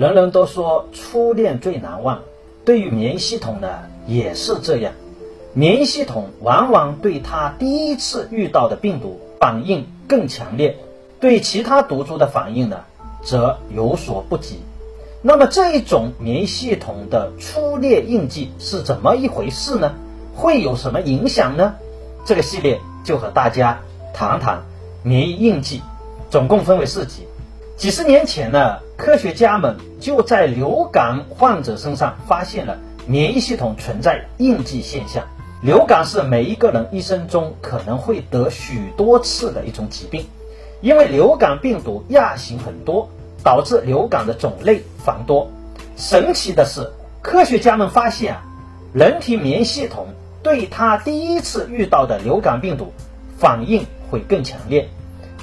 人人都说初恋最难忘，对于免疫系统呢也是这样。免疫系统往往对它第一次遇到的病毒反应更强烈，对其他毒株的反应呢则有所不及。那么这一种免疫系统的初恋印记是怎么一回事呢？会有什么影响呢？这个系列就和大家谈谈免疫印记，总共分为四集。几十年前呢，科学家们就在流感患者身上发现了免疫系统存在印记现象。流感是每一个人一生中可能会得许多次的一种疾病，因为流感病毒亚型很多。导致流感的种类繁多。神奇的是，科学家们发现啊，人体免疫系统对它第一次遇到的流感病毒反应会更强烈。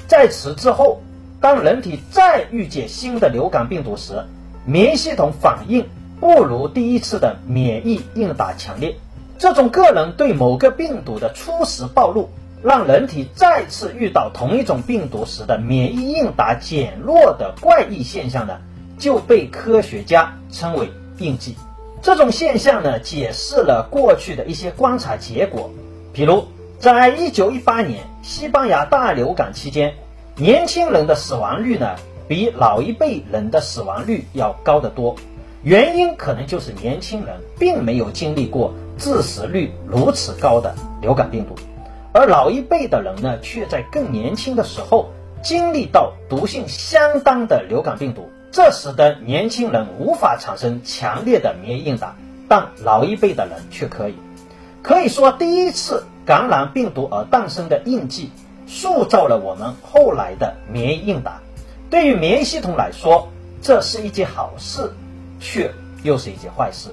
在此之后，当人体再遇见新的流感病毒时，免疫系统反应不如第一次的免疫应答强烈。这种个人对某个病毒的初始暴露。让人体再次遇到同一种病毒时的免疫应答减弱的怪异现象呢，就被科学家称为印记。这种现象呢，解释了过去的一些观察结果，比如，在一九一八年西班牙大流感期间，年轻人的死亡率呢，比老一辈人的死亡率要高得多。原因可能就是年轻人并没有经历过致死率如此高的流感病毒。而老一辈的人呢，却在更年轻的时候经历到毒性相当的流感病毒，这使得年轻人无法产生强烈的免疫应答，但老一辈的人却可以。可以说，第一次感染病毒而诞生的印记，塑造了我们后来的免疫应答。对于免疫系统来说，这是一件好事，却又是一件坏事。